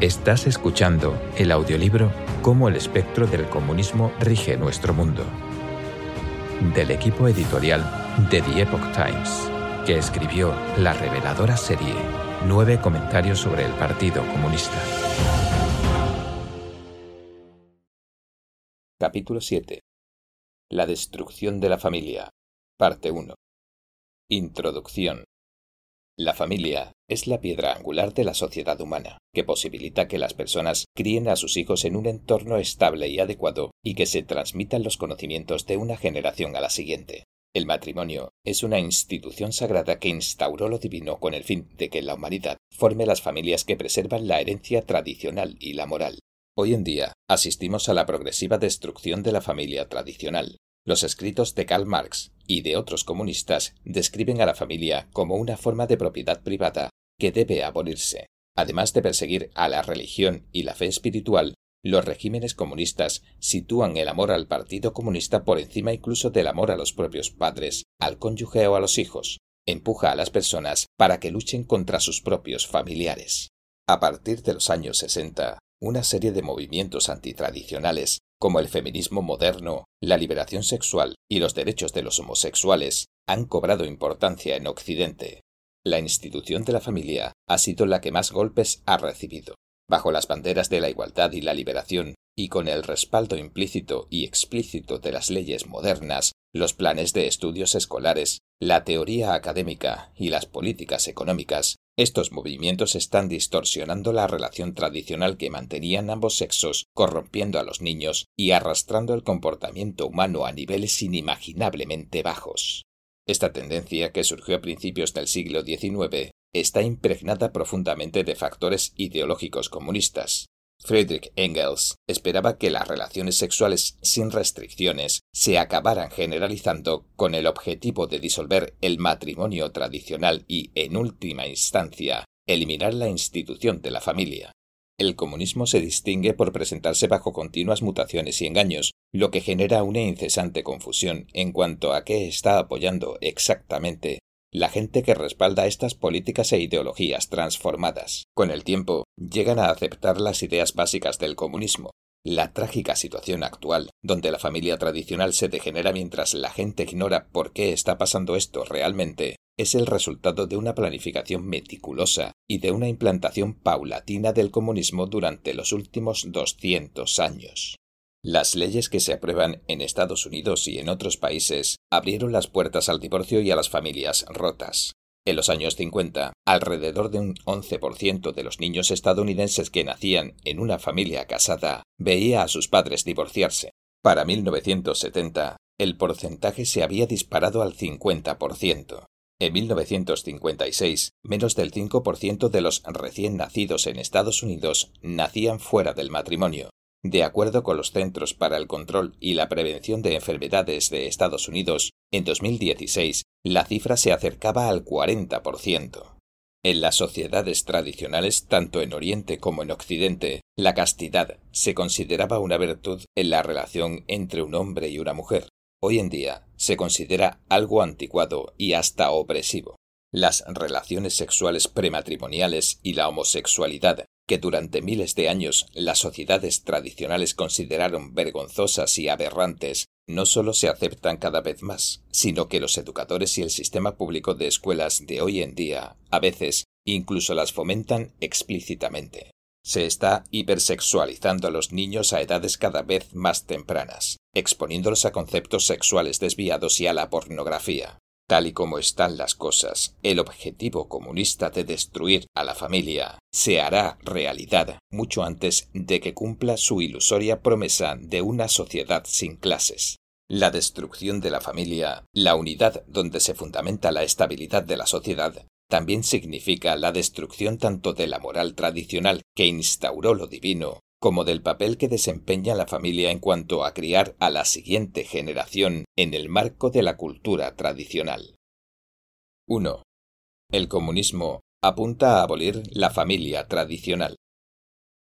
Estás escuchando el audiolibro Cómo el espectro del comunismo rige nuestro mundo, del equipo editorial de The Epoch Times, que escribió la reveladora serie Nueve comentarios sobre el Partido Comunista. Capítulo 7. La destrucción de la familia. Parte 1. Introducción. La familia es la piedra angular de la sociedad humana, que posibilita que las personas críen a sus hijos en un entorno estable y adecuado y que se transmitan los conocimientos de una generación a la siguiente. El matrimonio es una institución sagrada que instauró lo divino con el fin de que la humanidad forme las familias que preservan la herencia tradicional y la moral. Hoy en día asistimos a la progresiva destrucción de la familia tradicional, los escritos de Karl Marx y de otros comunistas describen a la familia como una forma de propiedad privada que debe abolirse. Además de perseguir a la religión y la fe espiritual, los regímenes comunistas sitúan el amor al Partido Comunista por encima incluso del amor a los propios padres, al cónyuge o a los hijos. Empuja a las personas para que luchen contra sus propios familiares. A partir de los años 60, una serie de movimientos antitradicionales como el feminismo moderno, la liberación sexual y los derechos de los homosexuales, han cobrado importancia en Occidente. La institución de la familia ha sido la que más golpes ha recibido. Bajo las banderas de la igualdad y la liberación, y con el respaldo implícito y explícito de las leyes modernas, los planes de estudios escolares, la teoría académica y las políticas económicas, estos movimientos están distorsionando la relación tradicional que mantenían ambos sexos, corrompiendo a los niños y arrastrando el comportamiento humano a niveles inimaginablemente bajos. Esta tendencia, que surgió a principios del siglo XIX, está impregnada profundamente de factores ideológicos comunistas, Friedrich Engels esperaba que las relaciones sexuales sin restricciones se acabaran generalizando con el objetivo de disolver el matrimonio tradicional y, en última instancia, eliminar la institución de la familia. El comunismo se distingue por presentarse bajo continuas mutaciones y engaños, lo que genera una incesante confusión en cuanto a qué está apoyando exactamente la gente que respalda estas políticas e ideologías transformadas. Con el tiempo, llegan a aceptar las ideas básicas del comunismo. La trágica situación actual, donde la familia tradicional se degenera mientras la gente ignora por qué está pasando esto realmente, es el resultado de una planificación meticulosa y de una implantación paulatina del comunismo durante los últimos 200 años. Las leyes que se aprueban en Estados Unidos y en otros países abrieron las puertas al divorcio y a las familias rotas. En los años 50, alrededor de un 11% de los niños estadounidenses que nacían en una familia casada veía a sus padres divorciarse. Para 1970, el porcentaje se había disparado al 50%. En 1956, menos del 5% de los recién nacidos en Estados Unidos nacían fuera del matrimonio. De acuerdo con los Centros para el Control y la Prevención de Enfermedades de Estados Unidos, en 2016 la cifra se acercaba al 40%. En las sociedades tradicionales, tanto en Oriente como en Occidente, la castidad se consideraba una virtud en la relación entre un hombre y una mujer. Hoy en día se considera algo anticuado y hasta opresivo. Las relaciones sexuales prematrimoniales y la homosexualidad que durante miles de años las sociedades tradicionales consideraron vergonzosas y aberrantes, no solo se aceptan cada vez más, sino que los educadores y el sistema público de escuelas de hoy en día, a veces, incluso las fomentan explícitamente. Se está hipersexualizando a los niños a edades cada vez más tempranas, exponiéndolos a conceptos sexuales desviados y a la pornografía. Tal y como están las cosas, el objetivo comunista de destruir a la familia se hará realidad mucho antes de que cumpla su ilusoria promesa de una sociedad sin clases. La destrucción de la familia, la unidad donde se fundamenta la estabilidad de la sociedad, también significa la destrucción tanto de la moral tradicional que instauró lo divino como del papel que desempeña la familia en cuanto a criar a la siguiente generación en el marco de la cultura tradicional. 1. El comunismo apunta a abolir la familia tradicional.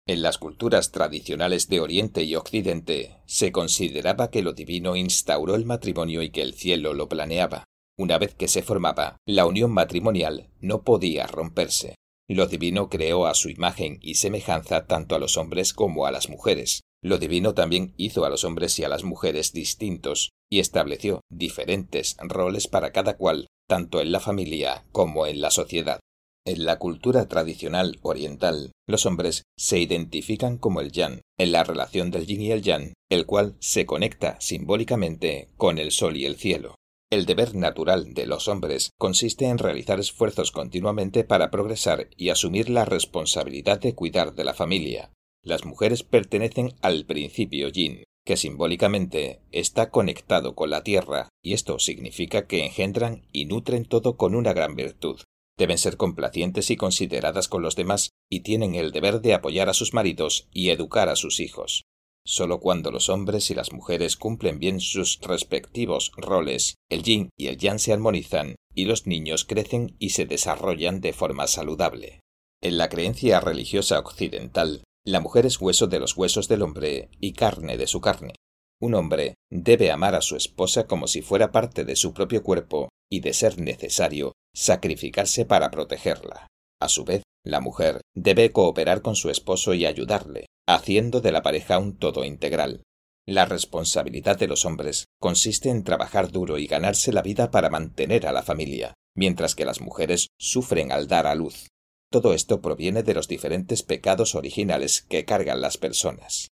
En las culturas tradicionales de Oriente y Occidente se consideraba que lo divino instauró el matrimonio y que el cielo lo planeaba. Una vez que se formaba, la unión matrimonial no podía romperse. Lo divino creó a su imagen y semejanza tanto a los hombres como a las mujeres. Lo divino también hizo a los hombres y a las mujeres distintos y estableció diferentes roles para cada cual, tanto en la familia como en la sociedad. En la cultura tradicional oriental, los hombres se identifican como el yan, en la relación del yin y el yang, el cual se conecta simbólicamente con el sol y el cielo. El deber natural de los hombres consiste en realizar esfuerzos continuamente para progresar y asumir la responsabilidad de cuidar de la familia. Las mujeres pertenecen al principio yin, que simbólicamente está conectado con la tierra, y esto significa que engendran y nutren todo con una gran virtud. Deben ser complacientes y consideradas con los demás, y tienen el deber de apoyar a sus maridos y educar a sus hijos. Solo cuando los hombres y las mujeres cumplen bien sus respectivos roles, el yin y el yang se armonizan y los niños crecen y se desarrollan de forma saludable. En la creencia religiosa occidental, la mujer es hueso de los huesos del hombre y carne de su carne. Un hombre debe amar a su esposa como si fuera parte de su propio cuerpo y, de ser necesario, sacrificarse para protegerla. A su vez, la mujer debe cooperar con su esposo y ayudarle, haciendo de la pareja un todo integral. La responsabilidad de los hombres consiste en trabajar duro y ganarse la vida para mantener a la familia, mientras que las mujeres sufren al dar a luz. Todo esto proviene de los diferentes pecados originales que cargan las personas.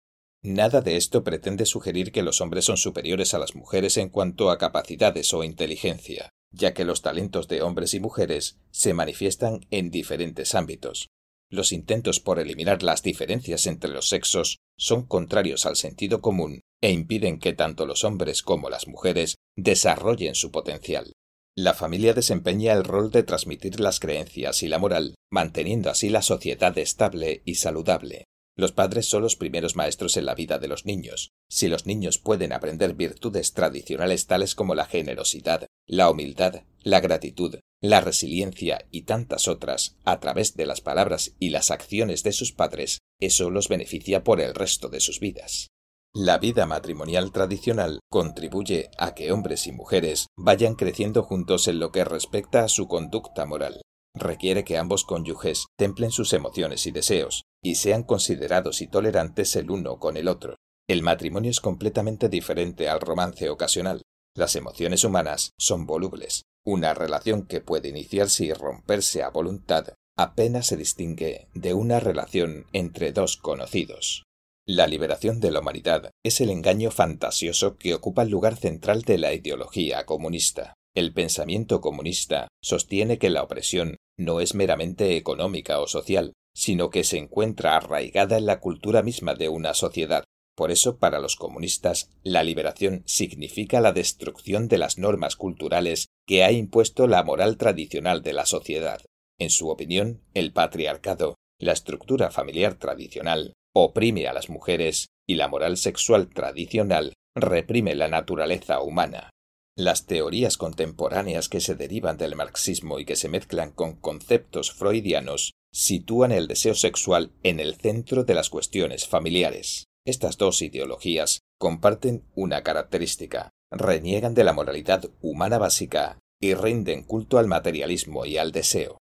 Nada de esto pretende sugerir que los hombres son superiores a las mujeres en cuanto a capacidades o inteligencia, ya que los talentos de hombres y mujeres se manifiestan en diferentes ámbitos. Los intentos por eliminar las diferencias entre los sexos son contrarios al sentido común e impiden que tanto los hombres como las mujeres desarrollen su potencial. La familia desempeña el rol de transmitir las creencias y la moral, manteniendo así la sociedad estable y saludable. Los padres son los primeros maestros en la vida de los niños. Si los niños pueden aprender virtudes tradicionales tales como la generosidad, la humildad, la gratitud, la resiliencia y tantas otras a través de las palabras y las acciones de sus padres, eso los beneficia por el resto de sus vidas. La vida matrimonial tradicional contribuye a que hombres y mujeres vayan creciendo juntos en lo que respecta a su conducta moral. Requiere que ambos cónyuges templen sus emociones y deseos, y sean considerados y tolerantes el uno con el otro. El matrimonio es completamente diferente al romance ocasional. Las emociones humanas son volubles, una relación que puede iniciarse y romperse a voluntad apenas se distingue de una relación entre dos conocidos. La liberación de la humanidad es el engaño fantasioso que ocupa el lugar central de la ideología comunista. El pensamiento comunista sostiene que la opresión no es meramente económica o social, sino que se encuentra arraigada en la cultura misma de una sociedad, por eso, para los comunistas, la liberación significa la destrucción de las normas culturales que ha impuesto la moral tradicional de la sociedad. En su opinión, el patriarcado, la estructura familiar tradicional, oprime a las mujeres y la moral sexual tradicional reprime la naturaleza humana. Las teorías contemporáneas que se derivan del marxismo y que se mezclan con conceptos freudianos sitúan el deseo sexual en el centro de las cuestiones familiares. Estas dos ideologías comparten una característica, reniegan de la moralidad humana básica y rinden culto al materialismo y al deseo.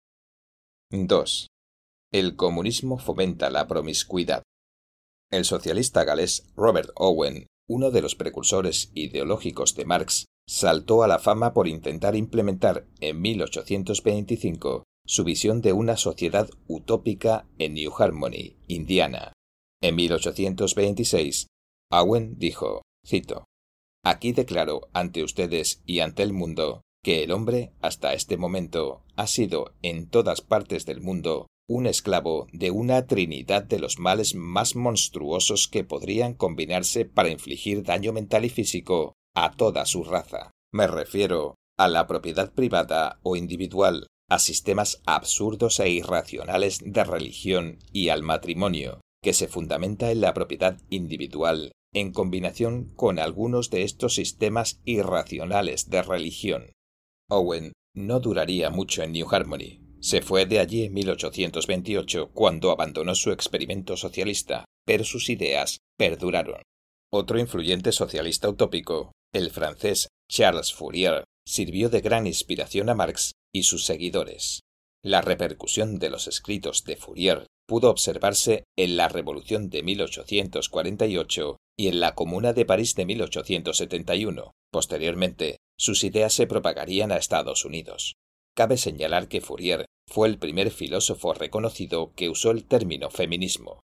2. El comunismo fomenta la promiscuidad. El socialista galés Robert Owen, uno de los precursores ideológicos de Marx, saltó a la fama por intentar implementar en 1825 su visión de una sociedad utópica en New Harmony, Indiana, en 1826, Owen dijo, cito, Aquí declaro ante ustedes y ante el mundo que el hombre hasta este momento ha sido en todas partes del mundo un esclavo de una trinidad de los males más monstruosos que podrían combinarse para infligir daño mental y físico a toda su raza. Me refiero a la propiedad privada o individual, a sistemas absurdos e irracionales de religión y al matrimonio, que se fundamenta en la propiedad individual, en combinación con algunos de estos sistemas irracionales de religión. Owen no duraría mucho en New Harmony. Se fue de allí en 1828 cuando abandonó su experimento socialista, pero sus ideas perduraron. Otro influyente socialista utópico, el francés Charles Fourier, sirvió de gran inspiración a Marx y sus seguidores. La repercusión de los escritos de Fourier pudo observarse en la Revolución de 1848 y en la Comuna de París de 1871. Posteriormente, sus ideas se propagarían a Estados Unidos. Cabe señalar que Fourier fue el primer filósofo reconocido que usó el término feminismo.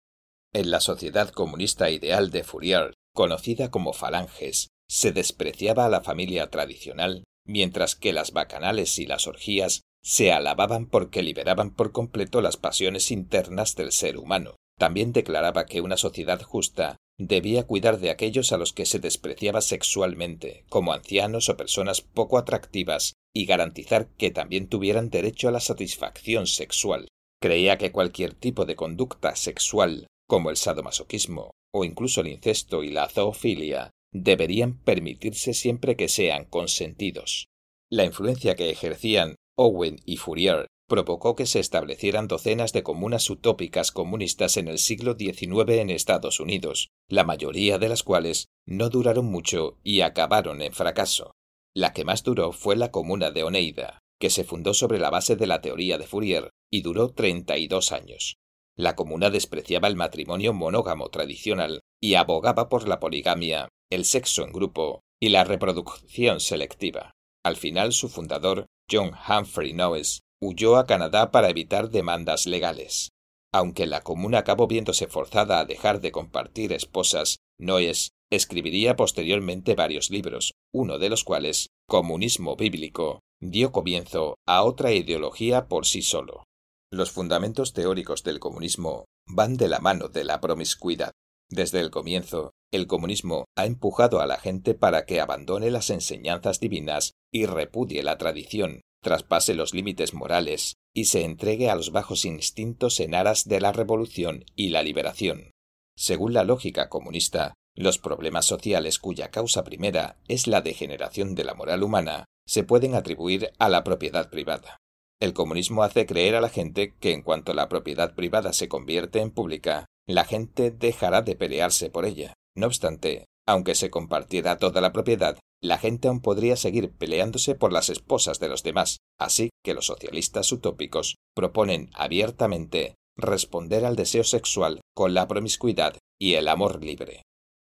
En la sociedad comunista ideal de Fourier, conocida como falanges, se despreciaba a la familia tradicional, mientras que las bacanales y las orgías se alababan porque liberaban por completo las pasiones internas del ser humano. También declaraba que una sociedad justa debía cuidar de aquellos a los que se despreciaba sexualmente, como ancianos o personas poco atractivas, y garantizar que también tuvieran derecho a la satisfacción sexual. Creía que cualquier tipo de conducta sexual, como el sadomasoquismo, o incluso el incesto y la zoofilia, deberían permitirse siempre que sean consentidos. La influencia que ejercían Owen y Fourier provocó que se establecieran docenas de comunas utópicas comunistas en el siglo XIX en Estados Unidos, la mayoría de las cuales no duraron mucho y acabaron en fracaso. La que más duró fue la comuna de Oneida, que se fundó sobre la base de la teoría de Fourier y duró 32 años. La comuna despreciaba el matrimonio monógamo tradicional y abogaba por la poligamia, el sexo en grupo y la reproducción selectiva. Al final su fundador, John Humphrey Noyes, huyó a Canadá para evitar demandas legales. Aunque la comuna acabó viéndose forzada a dejar de compartir esposas, Noyes escribiría posteriormente varios libros, uno de los cuales, Comunismo Bíblico, dio comienzo a otra ideología por sí solo. Los fundamentos teóricos del comunismo van de la mano de la promiscuidad. Desde el comienzo, el comunismo ha empujado a la gente para que abandone las enseñanzas divinas y repudie la tradición, traspase los límites morales y se entregue a los bajos instintos en aras de la revolución y la liberación. Según la lógica comunista, los problemas sociales cuya causa primera es la degeneración de la moral humana se pueden atribuir a la propiedad privada. El comunismo hace creer a la gente que en cuanto la propiedad privada se convierte en pública, la gente dejará de pelearse por ella. No obstante, aunque se compartiera toda la propiedad, la gente aún podría seguir peleándose por las esposas de los demás, así que los socialistas utópicos proponen abiertamente responder al deseo sexual con la promiscuidad y el amor libre.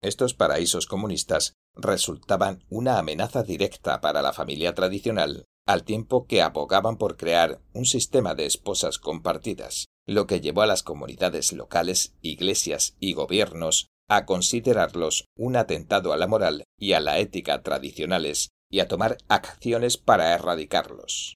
Estos paraísos comunistas resultaban una amenaza directa para la familia tradicional, al tiempo que abogaban por crear un sistema de esposas compartidas, lo que llevó a las comunidades locales, iglesias y gobiernos a considerarlos un atentado a la moral y a la ética tradicionales y a tomar acciones para erradicarlos.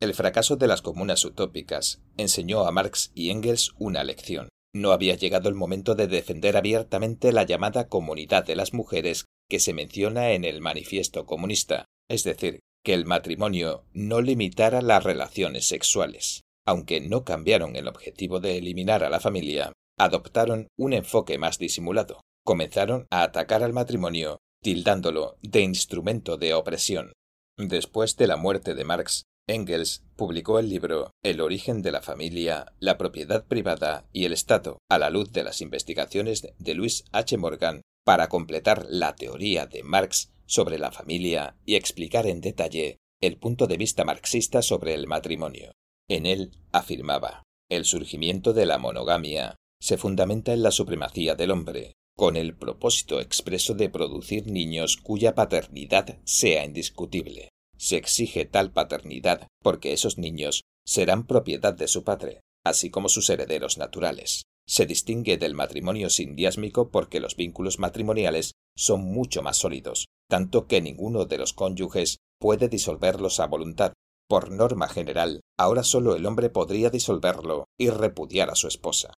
El fracaso de las comunas utópicas enseñó a Marx y Engels una lección. No había llegado el momento de defender abiertamente la llamada comunidad de las mujeres que se menciona en el manifiesto comunista, es decir, que el matrimonio no limitara las relaciones sexuales. Aunque no cambiaron el objetivo de eliminar a la familia, adoptaron un enfoque más disimulado. Comenzaron a atacar al matrimonio, tildándolo de instrumento de opresión. Después de la muerte de Marx, Engels publicó el libro El origen de la familia, la propiedad privada y el Estado, a la luz de las investigaciones de Louis H. Morgan, para completar la teoría de Marx sobre la familia y explicar en detalle el punto de vista marxista sobre el matrimonio. En él afirmaba el surgimiento de la monogamia se fundamenta en la supremacía del hombre, con el propósito expreso de producir niños cuya paternidad sea indiscutible. Se exige tal paternidad porque esos niños serán propiedad de su padre, así como sus herederos naturales. Se distingue del matrimonio sindiásmico porque los vínculos matrimoniales son mucho más sólidos, tanto que ninguno de los cónyuges puede disolverlos a voluntad. Por norma general, ahora solo el hombre podría disolverlo y repudiar a su esposa.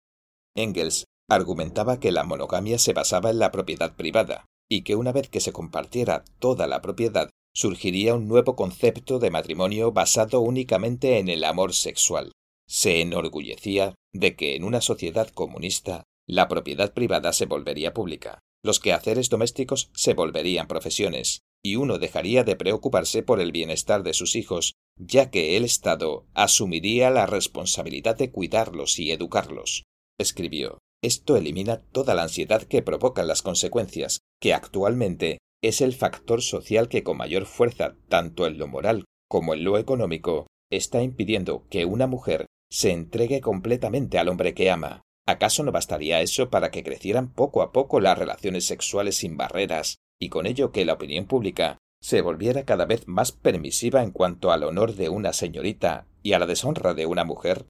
Engels argumentaba que la monogamia se basaba en la propiedad privada, y que una vez que se compartiera toda la propiedad, surgiría un nuevo concepto de matrimonio basado únicamente en el amor sexual. Se enorgullecía de que en una sociedad comunista la propiedad privada se volvería pública, los quehaceres domésticos se volverían profesiones, y uno dejaría de preocuparse por el bienestar de sus hijos, ya que el Estado asumiría la responsabilidad de cuidarlos y educarlos escribió, esto elimina toda la ansiedad que provocan las consecuencias, que actualmente es el factor social que con mayor fuerza, tanto en lo moral como en lo económico, está impidiendo que una mujer se entregue completamente al hombre que ama. ¿Acaso no bastaría eso para que crecieran poco a poco las relaciones sexuales sin barreras y con ello que la opinión pública se volviera cada vez más permisiva en cuanto al honor de una señorita y a la deshonra de una mujer?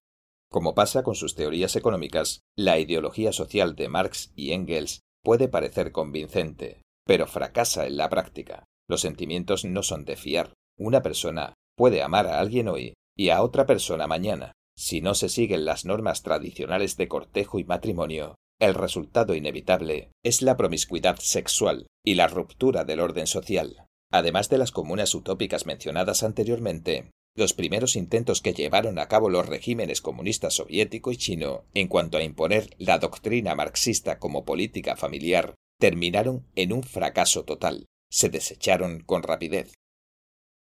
Como pasa con sus teorías económicas, la ideología social de Marx y Engels puede parecer convincente, pero fracasa en la práctica. Los sentimientos no son de fiar. Una persona puede amar a alguien hoy y a otra persona mañana. Si no se siguen las normas tradicionales de cortejo y matrimonio, el resultado inevitable es la promiscuidad sexual y la ruptura del orden social. Además de las comunas utópicas mencionadas anteriormente, los primeros intentos que llevaron a cabo los regímenes comunista soviético y chino en cuanto a imponer la doctrina marxista como política familiar terminaron en un fracaso total. Se desecharon con rapidez.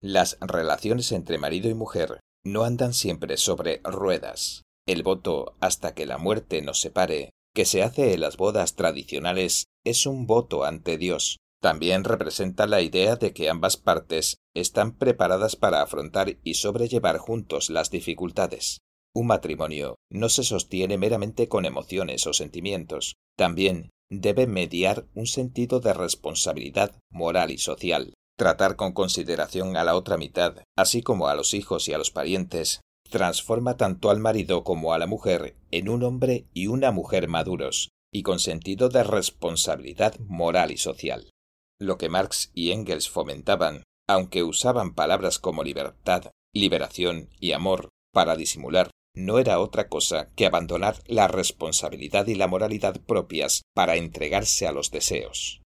Las relaciones entre marido y mujer no andan siempre sobre ruedas. El voto hasta que la muerte nos separe, que se hace en las bodas tradicionales, es un voto ante Dios, también representa la idea de que ambas partes están preparadas para afrontar y sobrellevar juntos las dificultades. Un matrimonio no se sostiene meramente con emociones o sentimientos, también debe mediar un sentido de responsabilidad moral y social. Tratar con consideración a la otra mitad, así como a los hijos y a los parientes, transforma tanto al marido como a la mujer en un hombre y una mujer maduros, y con sentido de responsabilidad moral y social. Lo que Marx y Engels fomentaban, aunque usaban palabras como libertad, liberación y amor para disimular, no era otra cosa que abandonar la responsabilidad y la moralidad propias para entregarse a los deseos.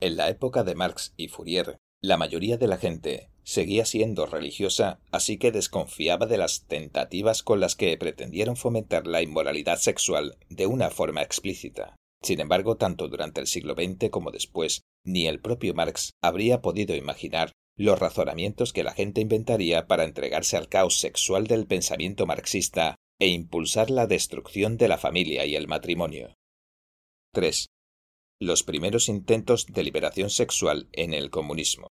En la época de Marx y Fourier, la mayoría de la gente seguía siendo religiosa, así que desconfiaba de las tentativas con las que pretendieron fomentar la inmoralidad sexual de una forma explícita. Sin embargo, tanto durante el siglo XX como después, ni el propio Marx habría podido imaginar los razonamientos que la gente inventaría para entregarse al caos sexual del pensamiento marxista e impulsar la destrucción de la familia y el matrimonio. 3. Los primeros intentos de liberación sexual en el comunismo.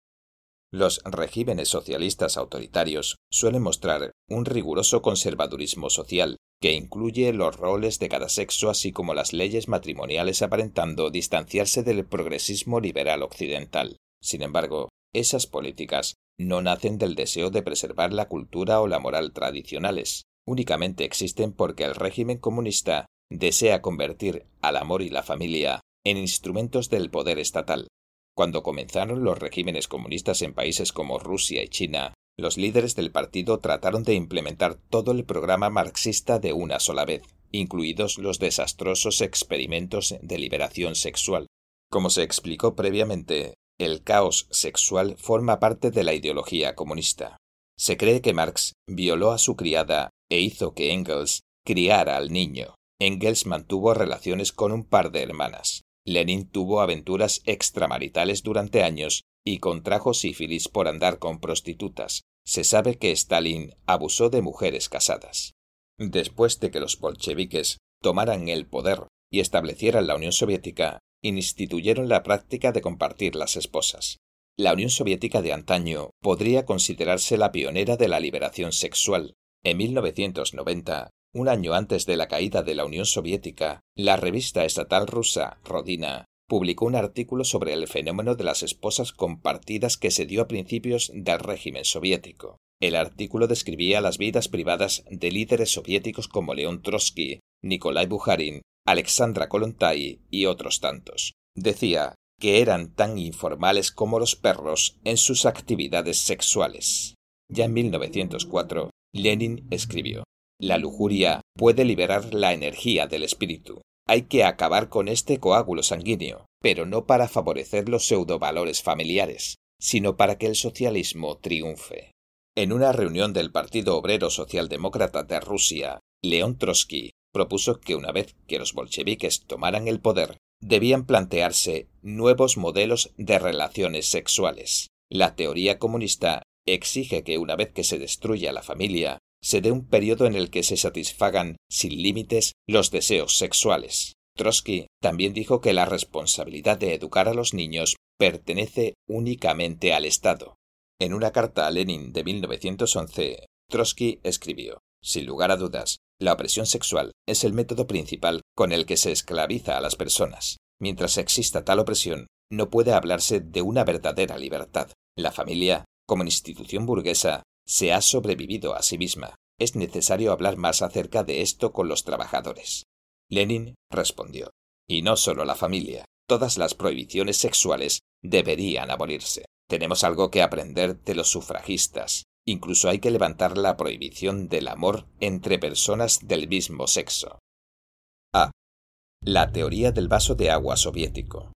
Los regímenes socialistas autoritarios suelen mostrar un riguroso conservadurismo social que incluye los roles de cada sexo así como las leyes matrimoniales aparentando distanciarse del progresismo liberal occidental. Sin embargo, esas políticas no nacen del deseo de preservar la cultura o la moral tradicionales, únicamente existen porque el régimen comunista desea convertir al amor y la familia en instrumentos del poder estatal. Cuando comenzaron los regímenes comunistas en países como Rusia y China, los líderes del partido trataron de implementar todo el programa marxista de una sola vez, incluidos los desastrosos experimentos de liberación sexual. Como se explicó previamente, el caos sexual forma parte de la ideología comunista. Se cree que Marx violó a su criada e hizo que Engels criara al niño. Engels mantuvo relaciones con un par de hermanas. Lenin tuvo aventuras extramaritales durante años y contrajo sífilis por andar con prostitutas. Se sabe que Stalin abusó de mujeres casadas. Después de que los bolcheviques tomaran el poder y establecieran la Unión Soviética, instituyeron la práctica de compartir las esposas. La Unión Soviética de antaño podría considerarse la pionera de la liberación sexual. En 1990, un año antes de la caída de la Unión Soviética, la revista estatal rusa Rodina publicó un artículo sobre el fenómeno de las esposas compartidas que se dio a principios del régimen soviético. El artículo describía las vidas privadas de líderes soviéticos como León Trotsky, Nikolai Bukharin, Alexandra Kolontai y otros tantos. Decía que eran tan informales como los perros en sus actividades sexuales. Ya en 1904, Lenin escribió La lujuria puede liberar la energía del espíritu. Hay que acabar con este coágulo sanguíneo, pero no para favorecer los pseudovalores familiares, sino para que el socialismo triunfe. En una reunión del Partido Obrero Socialdemócrata de Rusia, León Trotsky propuso que una vez que los bolcheviques tomaran el poder, debían plantearse nuevos modelos de relaciones sexuales. La teoría comunista exige que una vez que se destruya la familia, se dé un periodo en el que se satisfagan sin límites los deseos sexuales. Trotsky también dijo que la responsabilidad de educar a los niños pertenece únicamente al Estado. En una carta a Lenin de 1911, Trotsky escribió, sin lugar a dudas, la opresión sexual es el método principal con el que se esclaviza a las personas. Mientras exista tal opresión, no puede hablarse de una verdadera libertad. La familia, como institución burguesa, se ha sobrevivido a sí misma. Es necesario hablar más acerca de esto con los trabajadores. Lenin respondió, y no solo la familia, todas las prohibiciones sexuales deberían abolirse. Tenemos algo que aprender de los sufragistas. Incluso hay que levantar la prohibición del amor entre personas del mismo sexo. A. La teoría del vaso de agua soviético.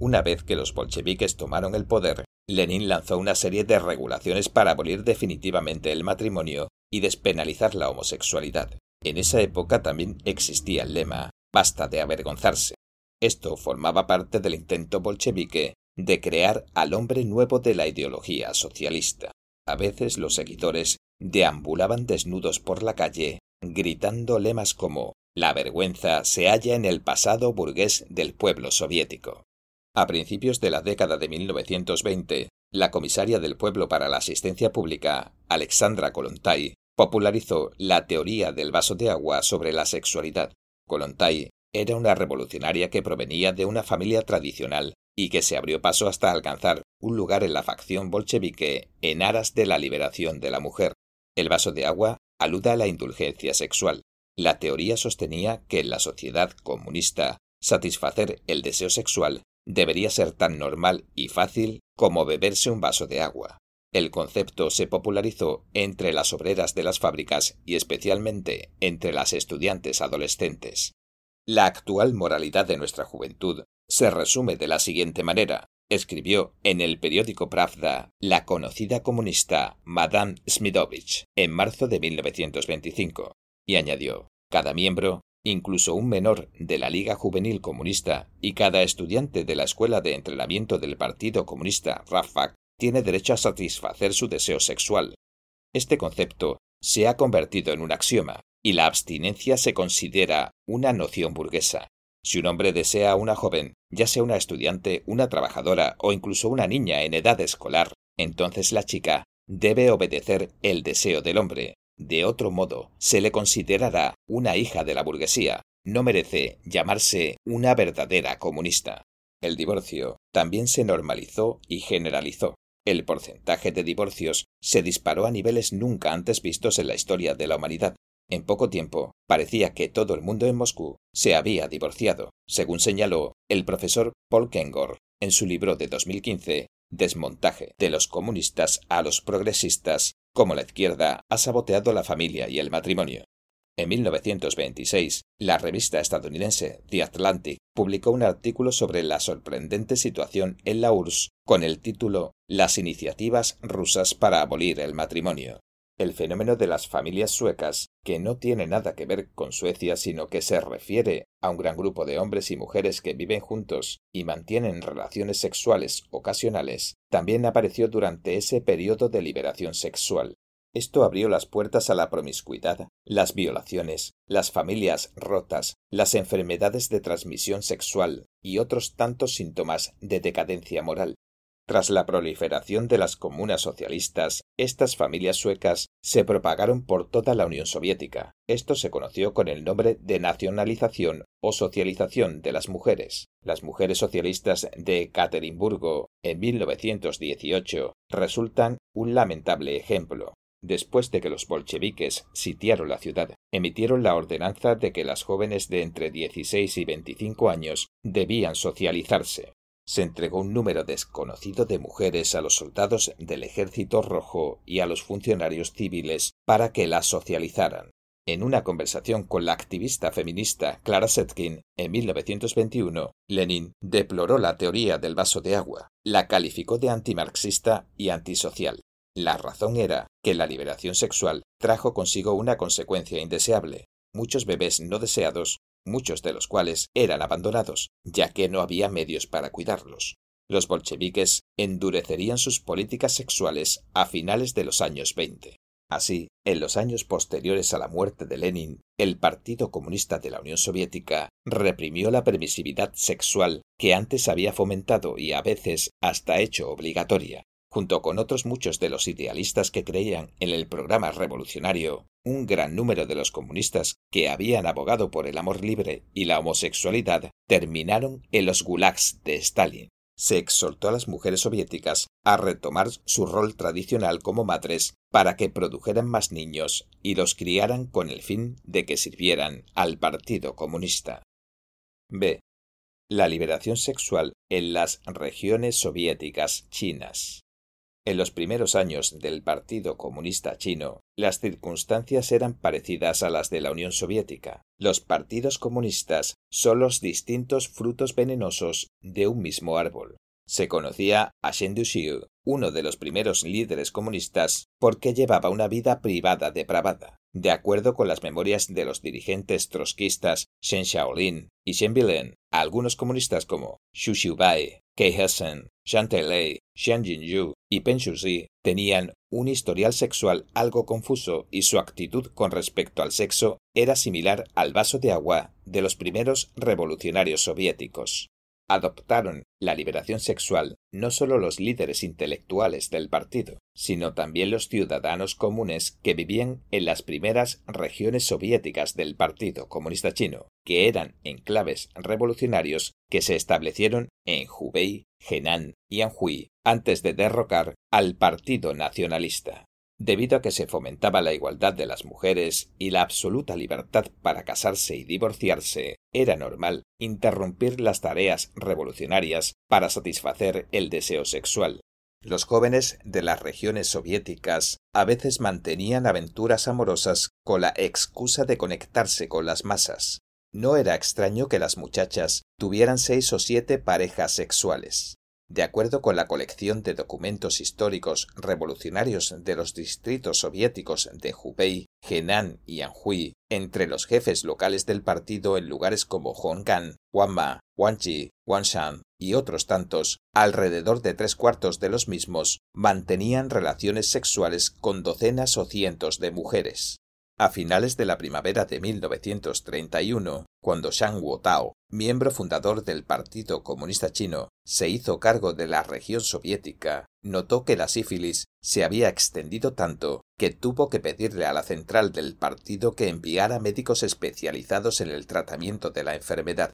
Una vez que los bolcheviques tomaron el poder, Lenin lanzó una serie de regulaciones para abolir definitivamente el matrimonio y despenalizar la homosexualidad. En esa época también existía el lema Basta de avergonzarse. Esto formaba parte del intento bolchevique de crear al hombre nuevo de la ideología socialista. A veces los seguidores deambulaban desnudos por la calle, gritando lemas como La vergüenza se halla en el pasado burgués del pueblo soviético. A principios de la década de 1920, la comisaria del pueblo para la asistencia pública, Alexandra Kolontai, popularizó la teoría del vaso de agua sobre la sexualidad. Kolontai era una revolucionaria que provenía de una familia tradicional y que se abrió paso hasta alcanzar un lugar en la facción bolchevique en aras de la liberación de la mujer. El vaso de agua aluda a la indulgencia sexual. La teoría sostenía que en la sociedad comunista satisfacer el deseo sexual debería ser tan normal y fácil como beberse un vaso de agua. El concepto se popularizó entre las obreras de las fábricas y especialmente entre las estudiantes adolescentes. La actual moralidad de nuestra juventud se resume de la siguiente manera, escribió en el periódico Pravda la conocida comunista Madame Smidovich en marzo de 1925, y añadió, cada miembro incluso un menor de la Liga Juvenil Comunista y cada estudiante de la Escuela de Entrenamiento del Partido Comunista RAFAC tiene derecho a satisfacer su deseo sexual. Este concepto se ha convertido en un axioma, y la abstinencia se considera una noción burguesa. Si un hombre desea a una joven, ya sea una estudiante, una trabajadora o incluso una niña en edad escolar, entonces la chica debe obedecer el deseo del hombre, de otro modo, se le considerará una hija de la burguesía. No merece llamarse una verdadera comunista. El divorcio también se normalizó y generalizó. El porcentaje de divorcios se disparó a niveles nunca antes vistos en la historia de la humanidad. En poco tiempo, parecía que todo el mundo en Moscú se había divorciado, según señaló el profesor Paul Kengor en su libro de 2015, Desmontaje de los comunistas a los progresistas como la izquierda ha saboteado la familia y el matrimonio. En 1926, la revista estadounidense The Atlantic publicó un artículo sobre la sorprendente situación en la URSS con el título Las iniciativas rusas para abolir el matrimonio. El fenómeno de las familias suecas, que no tiene nada que ver con Suecia, sino que se refiere a un gran grupo de hombres y mujeres que viven juntos y mantienen relaciones sexuales ocasionales, también apareció durante ese periodo de liberación sexual. Esto abrió las puertas a la promiscuidad, las violaciones, las familias rotas, las enfermedades de transmisión sexual y otros tantos síntomas de decadencia moral. Tras la proliferación de las comunas socialistas, estas familias suecas se propagaron por toda la Unión Soviética. Esto se conoció con el nombre de nacionalización o socialización de las mujeres. Las mujeres socialistas de Ekaterimburgo en 1918 resultan un lamentable ejemplo. Después de que los bolcheviques sitiaron la ciudad, emitieron la ordenanza de que las jóvenes de entre 16 y 25 años debían socializarse se entregó un número desconocido de mujeres a los soldados del Ejército Rojo y a los funcionarios civiles para que las socializaran. En una conversación con la activista feminista Clara Setkin en 1921, Lenin deploró la teoría del vaso de agua, la calificó de antimarxista y antisocial. La razón era que la liberación sexual trajo consigo una consecuencia indeseable. Muchos bebés no deseados muchos de los cuales eran abandonados, ya que no había medios para cuidarlos. Los bolcheviques endurecerían sus políticas sexuales a finales de los años 20. Así, en los años posteriores a la muerte de Lenin, el Partido Comunista de la Unión Soviética reprimió la permisividad sexual que antes había fomentado y a veces hasta hecho obligatoria. junto con otros muchos de los idealistas que creían en el programa revolucionario, un gran número de los comunistas que habían abogado por el amor libre y la homosexualidad terminaron en los gulags de Stalin. Se exhortó a las mujeres soviéticas a retomar su rol tradicional como madres para que produjeran más niños y los criaran con el fin de que sirvieran al Partido Comunista. B. La liberación sexual en las regiones soviéticas chinas. En los primeros años del Partido Comunista Chino, las circunstancias eran parecidas a las de la Unión Soviética. Los partidos comunistas son los distintos frutos venenosos de un mismo árbol. Se conocía a Shen Duxiu, uno de los primeros líderes comunistas, porque llevaba una vida privada depravada. De acuerdo con las memorias de los dirigentes trotskistas Shen Shaolin y Shen Bilen, algunos comunistas como Xu Xiubai, Kei Hessen, Zhang Lei, Xian Jinyu y Pen Shuzi tenían un historial sexual algo confuso y su actitud con respecto al sexo era similar al vaso de agua de los primeros revolucionarios soviéticos adoptaron la liberación sexual no solo los líderes intelectuales del partido, sino también los ciudadanos comunes que vivían en las primeras regiones soviéticas del Partido Comunista Chino, que eran enclaves revolucionarios que se establecieron en Hubei, Henan y Anhui antes de derrocar al Partido Nacionalista debido a que se fomentaba la igualdad de las mujeres y la absoluta libertad para casarse y divorciarse, era normal interrumpir las tareas revolucionarias para satisfacer el deseo sexual. Los jóvenes de las regiones soviéticas a veces mantenían aventuras amorosas con la excusa de conectarse con las masas. No era extraño que las muchachas tuvieran seis o siete parejas sexuales. De acuerdo con la colección de documentos históricos revolucionarios de los distritos soviéticos de Hubei, Henan y Anhui, entre los jefes locales del partido en lugares como Honggan, Wanma, Wanji, Wanshan y otros tantos, alrededor de tres cuartos de los mismos mantenían relaciones sexuales con docenas o cientos de mujeres. A finales de la primavera de 1931, cuando Shang Wotao, miembro fundador del Partido Comunista Chino, se hizo cargo de la región soviética, notó que la sífilis se había extendido tanto que tuvo que pedirle a la central del partido que enviara médicos especializados en el tratamiento de la enfermedad.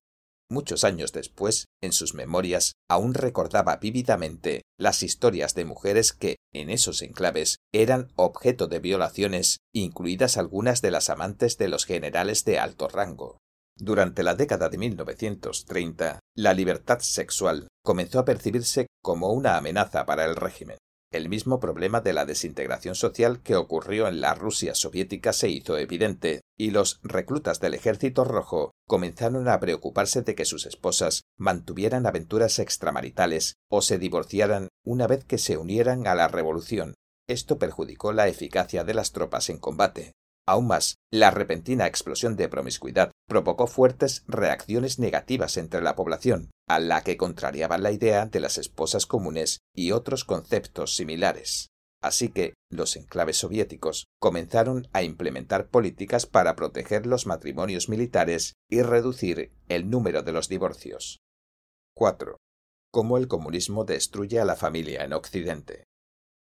Muchos años después, en sus memorias, aún recordaba vívidamente las historias de mujeres que, en esos enclaves, eran objeto de violaciones, incluidas algunas de las amantes de los generales de alto rango. Durante la década de 1930, la libertad sexual comenzó a percibirse como una amenaza para el régimen. El mismo problema de la desintegración social que ocurrió en la Rusia soviética se hizo evidente, y los reclutas del Ejército Rojo comenzaron a preocuparse de que sus esposas mantuvieran aventuras extramaritales o se divorciaran una vez que se unieran a la revolución. Esto perjudicó la eficacia de las tropas en combate. Aún más, la repentina explosión de promiscuidad provocó fuertes reacciones negativas entre la población, a la que contrariaban la idea de las esposas comunes y otros conceptos similares. Así que los enclaves soviéticos comenzaron a implementar políticas para proteger los matrimonios militares y reducir el número de los divorcios. 4. Cómo el comunismo destruye a la familia en Occidente.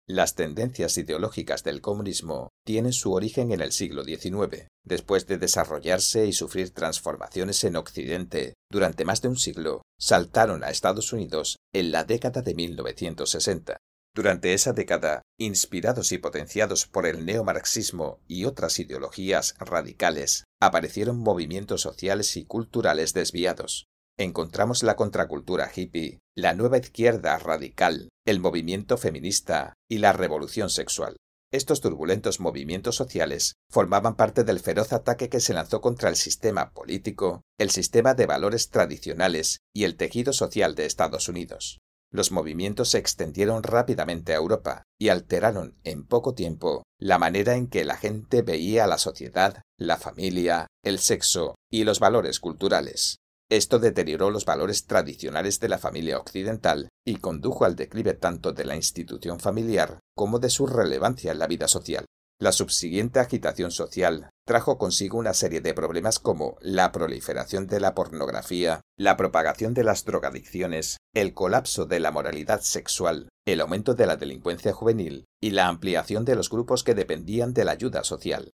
Las tendencias ideológicas del comunismo tienen su origen en el siglo XIX. Después de desarrollarse y sufrir transformaciones en Occidente durante más de un siglo, saltaron a Estados Unidos en la década de 1960. Durante esa década, inspirados y potenciados por el neomarxismo y otras ideologías radicales, aparecieron movimientos sociales y culturales desviados, encontramos la contracultura hippie, la nueva izquierda radical, el movimiento feminista y la revolución sexual. Estos turbulentos movimientos sociales formaban parte del feroz ataque que se lanzó contra el sistema político, el sistema de valores tradicionales y el tejido social de Estados Unidos. Los movimientos se extendieron rápidamente a Europa y alteraron en poco tiempo la manera en que la gente veía la sociedad, la familia, el sexo y los valores culturales. Esto deterioró los valores tradicionales de la familia occidental y condujo al declive tanto de la institución familiar como de su relevancia en la vida social. La subsiguiente agitación social trajo consigo una serie de problemas como la proliferación de la pornografía, la propagación de las drogadicciones, el colapso de la moralidad sexual, el aumento de la delincuencia juvenil y la ampliación de los grupos que dependían de la ayuda social.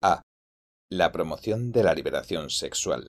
A. La promoción de la liberación sexual.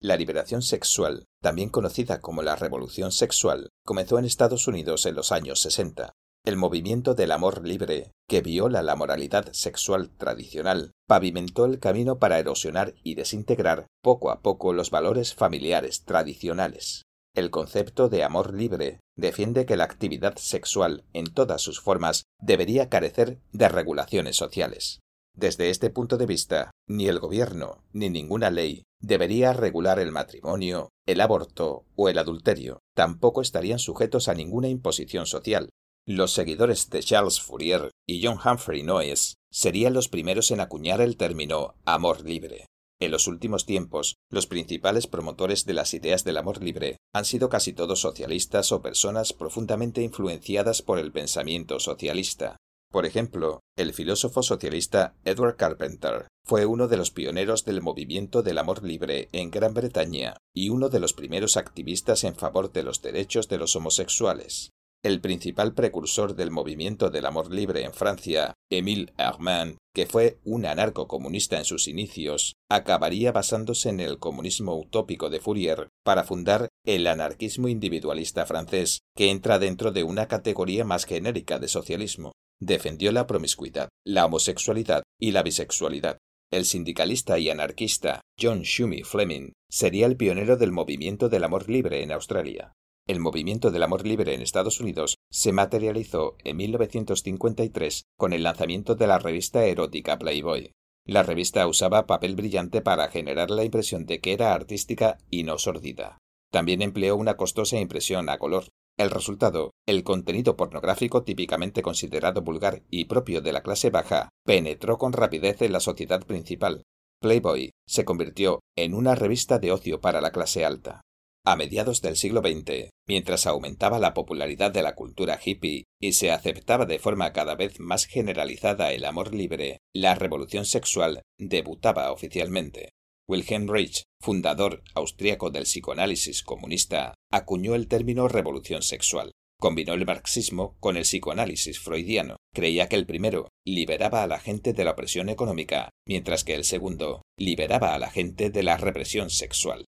La liberación sexual, también conocida como la revolución sexual, comenzó en Estados Unidos en los años 60. El movimiento del amor libre, que viola la moralidad sexual tradicional, pavimentó el camino para erosionar y desintegrar poco a poco los valores familiares tradicionales. El concepto de amor libre defiende que la actividad sexual en todas sus formas debería carecer de regulaciones sociales. Desde este punto de vista, ni el gobierno ni ninguna ley debería regular el matrimonio, el aborto o el adulterio. Tampoco estarían sujetos a ninguna imposición social, los seguidores de Charles Fourier y John Humphrey Noyes serían los primeros en acuñar el término amor libre. En los últimos tiempos, los principales promotores de las ideas del amor libre han sido casi todos socialistas o personas profundamente influenciadas por el pensamiento socialista. Por ejemplo, el filósofo socialista Edward Carpenter fue uno de los pioneros del movimiento del amor libre en Gran Bretaña y uno de los primeros activistas en favor de los derechos de los homosexuales. El principal precursor del movimiento del amor libre en Francia, Émile Armand, que fue un anarco-comunista en sus inicios, acabaría basándose en el comunismo utópico de Fourier para fundar el anarquismo individualista francés, que entra dentro de una categoría más genérica de socialismo. Defendió la promiscuidad, la homosexualidad y la bisexualidad. El sindicalista y anarquista John Shumee Fleming sería el pionero del movimiento del amor libre en Australia. El movimiento del amor libre en Estados Unidos se materializó en 1953 con el lanzamiento de la revista erótica Playboy. La revista usaba papel brillante para generar la impresión de que era artística y no sordida. También empleó una costosa impresión a color. El resultado, el contenido pornográfico típicamente considerado vulgar y propio de la clase baja, penetró con rapidez en la sociedad principal. Playboy se convirtió en una revista de ocio para la clase alta. A mediados del siglo XX, mientras aumentaba la popularidad de la cultura hippie y se aceptaba de forma cada vez más generalizada el amor libre, la revolución sexual debutaba oficialmente. Wilhelm Reich, fundador austríaco del psicoanálisis comunista, acuñó el término revolución sexual. Combinó el marxismo con el psicoanálisis freudiano. Creía que el primero liberaba a la gente de la opresión económica, mientras que el segundo liberaba a la gente de la represión sexual.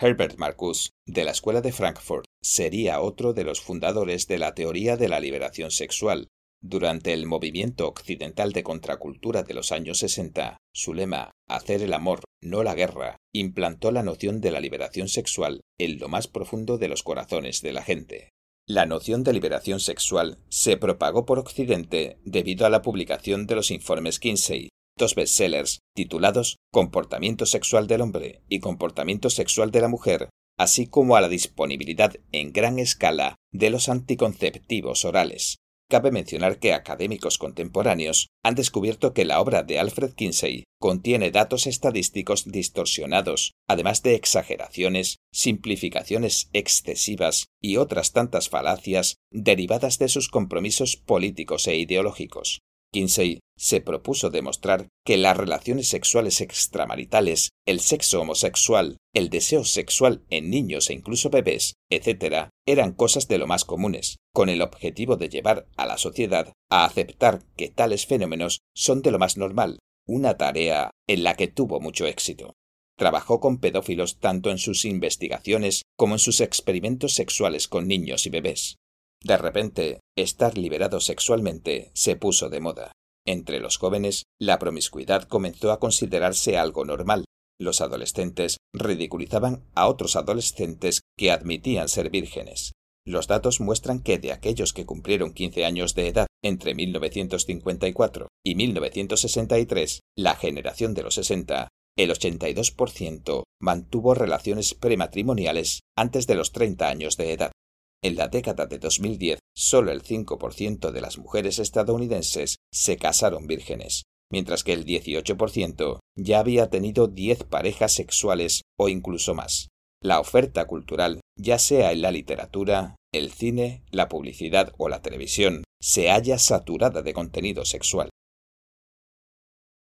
Herbert Marcuse, de la Escuela de Frankfurt, sería otro de los fundadores de la teoría de la liberación sexual. Durante el movimiento occidental de contracultura de los años 60, su lema, hacer el amor, no la guerra, implantó la noción de la liberación sexual en lo más profundo de los corazones de la gente. La noción de liberación sexual se propagó por Occidente debido a la publicación de los informes Kinsey, dos bestsellers titulados Comportamiento sexual del hombre y Comportamiento sexual de la mujer, así como a la disponibilidad en gran escala de los anticonceptivos orales. Cabe mencionar que académicos contemporáneos han descubierto que la obra de Alfred Kinsey contiene datos estadísticos distorsionados, además de exageraciones, simplificaciones excesivas y otras tantas falacias derivadas de sus compromisos políticos e ideológicos. Kinsey se propuso demostrar que las relaciones sexuales extramaritales, el sexo homosexual, el deseo sexual en niños e incluso bebés, etc., eran cosas de lo más comunes, con el objetivo de llevar a la sociedad a aceptar que tales fenómenos son de lo más normal, una tarea en la que tuvo mucho éxito. Trabajó con pedófilos tanto en sus investigaciones como en sus experimentos sexuales con niños y bebés. De repente, estar liberado sexualmente se puso de moda. Entre los jóvenes, la promiscuidad comenzó a considerarse algo normal. Los adolescentes ridiculizaban a otros adolescentes que admitían ser vírgenes. Los datos muestran que de aquellos que cumplieron 15 años de edad entre 1954 y 1963, la generación de los 60, el 82% mantuvo relaciones prematrimoniales antes de los 30 años de edad. En la década de 2010, solo el 5% de las mujeres estadounidenses se casaron vírgenes, mientras que el 18% ya había tenido 10 parejas sexuales o incluso más. La oferta cultural, ya sea en la literatura, el cine, la publicidad o la televisión, se halla saturada de contenido sexual.